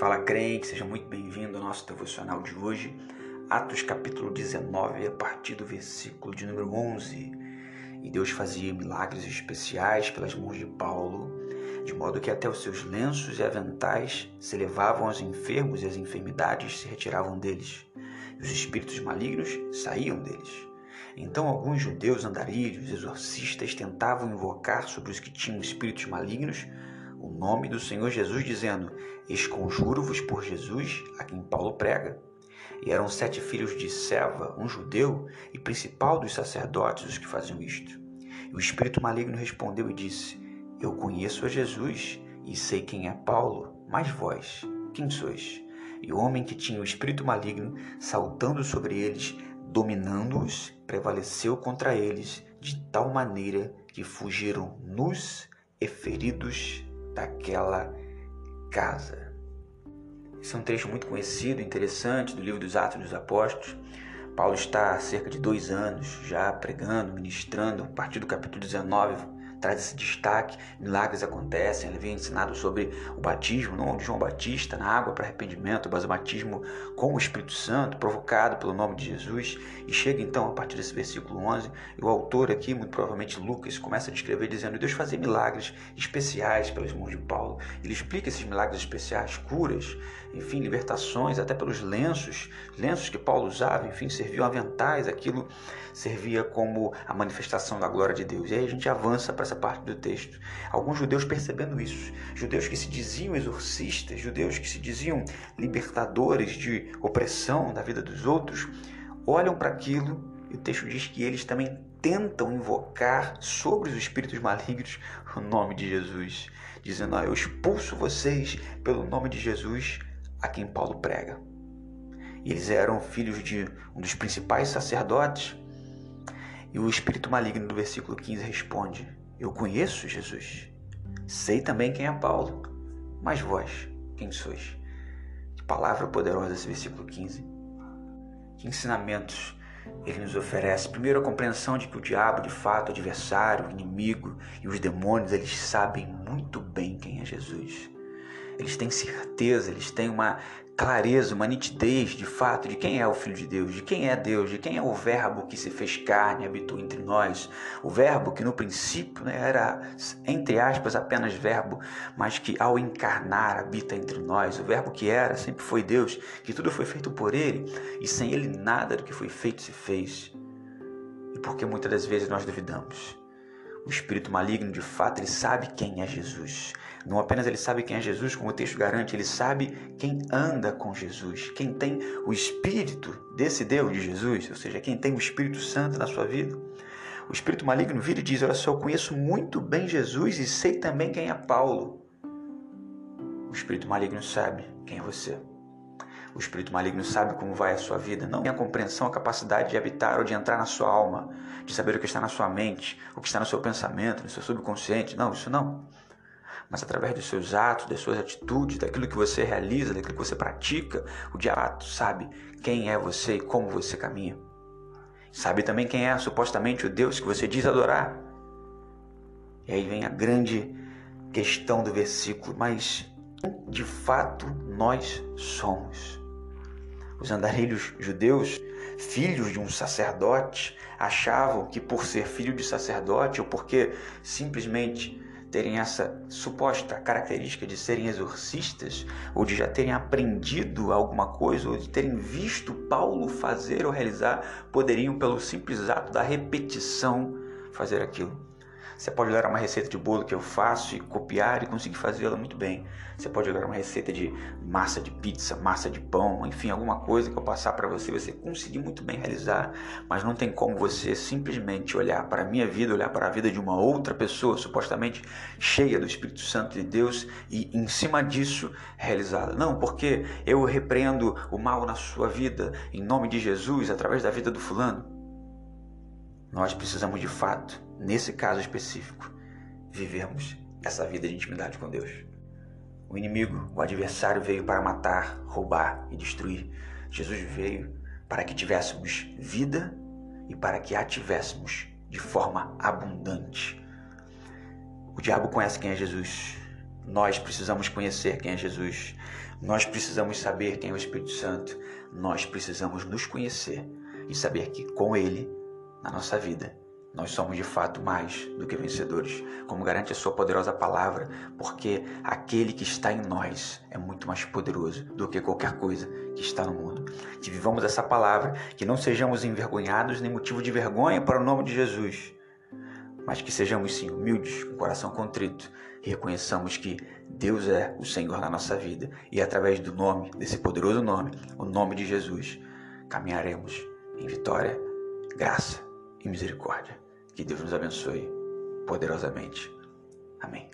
Fala crente, seja muito bem-vindo ao nosso devocional de hoje, Atos capítulo 19, a partir do versículo de número 11. E Deus fazia milagres especiais pelas mãos de Paulo, de modo que até os seus lenços e aventais se levavam aos enfermos e as enfermidades se retiravam deles, e os espíritos malignos saíam deles. Então alguns judeus andarilhos, exorcistas, tentavam invocar sobre os que tinham espíritos malignos o nome do Senhor Jesus, dizendo: Esconjuro-vos por Jesus, a quem Paulo prega. E eram sete filhos de Seva, um judeu e principal dos sacerdotes, os que faziam isto. E o espírito maligno respondeu e disse: Eu conheço a Jesus e sei quem é Paulo, mas vós, quem sois? E o homem que tinha o espírito maligno, saltando sobre eles, dominando-os, prevaleceu contra eles de tal maneira que fugiram nus e feridos daquela casa. Esse é um trecho muito conhecido, interessante, do livro dos Atos dos Apóstolos. Paulo está há cerca de dois anos já pregando, ministrando, a partir do capítulo 19 traz esse destaque, milagres acontecem, ele vem ensinado sobre o batismo, não de João Batista, na água para arrependimento, mas o batismo com o Espírito Santo, provocado pelo nome de Jesus, e chega então a partir desse versículo 11, e o autor aqui, muito provavelmente Lucas, começa a descrever dizendo, Deus fazia milagres especiais pelas mãos de Paulo, ele explica esses milagres especiais, curas, enfim, libertações, até pelos lenços, lenços que Paulo usava, enfim, serviam aventais, aquilo servia como a manifestação da glória de Deus. E aí a gente avança para essa parte do texto. Alguns judeus percebendo isso, judeus que se diziam exorcistas, judeus que se diziam libertadores de opressão da vida dos outros, olham para aquilo e o texto diz que eles também tentam invocar sobre os espíritos malignos o nome de Jesus, dizendo: ah, Eu expulso vocês pelo nome de Jesus a quem Paulo prega. E eles eram filhos de um dos principais sacerdotes. E o espírito maligno do versículo 15 responde: Eu conheço Jesus. Sei também quem é Paulo. Mas vós, quem sois? Que palavra poderosa esse versículo 15. Que ensinamentos ele nos oferece. Primeiro, a compreensão de que o diabo, de fato, é adversário, inimigo, e os demônios, eles sabem muito bem quem é Jesus eles têm certeza, eles têm uma clareza, uma nitidez de fato de quem é o Filho de Deus, de quem é Deus, de quem é o Verbo que se fez carne habitou entre nós. O Verbo que no princípio né, era, entre aspas, apenas Verbo, mas que ao encarnar habita entre nós. O Verbo que era, sempre foi Deus, que tudo foi feito por Ele e sem Ele nada do que foi feito se fez. E porque muitas das vezes nós duvidamos. O espírito maligno, de fato, ele sabe quem é Jesus. Não apenas ele sabe quem é Jesus, como o texto garante, ele sabe quem anda com Jesus, quem tem o espírito desse Deus de Jesus, ou seja, quem tem o Espírito Santo na sua vida. O espírito maligno vira e diz: Olha só, eu conheço muito bem Jesus e sei também quem é Paulo. O espírito maligno sabe quem é você. O espírito maligno sabe como vai a sua vida, não tem a compreensão, a capacidade de habitar ou de entrar na sua alma, de saber o que está na sua mente, o que está no seu pensamento, no seu subconsciente. Não, isso não. Mas através dos seus atos, das suas atitudes, daquilo que você realiza, daquilo que você pratica, o diabo sabe quem é você e como você caminha. Sabe também quem é supostamente o Deus que você diz adorar. E aí vem a grande questão do versículo, mas de fato nós somos. Os andarilhos judeus, filhos de um sacerdote, achavam que por ser filho de sacerdote ou porque simplesmente terem essa suposta característica de serem exorcistas, ou de já terem aprendido alguma coisa, ou de terem visto Paulo fazer ou realizar, poderiam, pelo simples ato da repetição, fazer aquilo. Você pode olhar uma receita de bolo que eu faço e copiar e conseguir fazê-la muito bem. Você pode olhar uma receita de massa de pizza, massa de pão, enfim, alguma coisa que eu passar para você, você conseguir muito bem realizar, mas não tem como você simplesmente olhar para a minha vida, olhar para a vida de uma outra pessoa, supostamente cheia do Espírito Santo de Deus, e em cima disso realizá-la. Não, porque eu repreendo o mal na sua vida em nome de Jesus, através da vida do fulano. Nós precisamos de fato, nesse caso específico, vivermos essa vida de intimidade com Deus. O inimigo, o adversário, veio para matar, roubar e destruir. Jesus veio para que tivéssemos vida e para que a tivéssemos de forma abundante. O diabo conhece quem é Jesus. Nós precisamos conhecer quem é Jesus. Nós precisamos saber quem é o Espírito Santo. Nós precisamos nos conhecer e saber que com Ele, na nossa vida, nós somos de fato mais do que vencedores, como garante a Sua poderosa palavra, porque aquele que está em nós é muito mais poderoso do que qualquer coisa que está no mundo. Que vivamos essa palavra, que não sejamos envergonhados nem motivo de vergonha para o nome de Jesus, mas que sejamos sim humildes, com o coração contrito e reconheçamos que Deus é o Senhor na nossa vida e através do nome, desse poderoso nome, o nome de Jesus, caminharemos em vitória, graça e misericórdia. Que Deus nos abençoe poderosamente. Amém.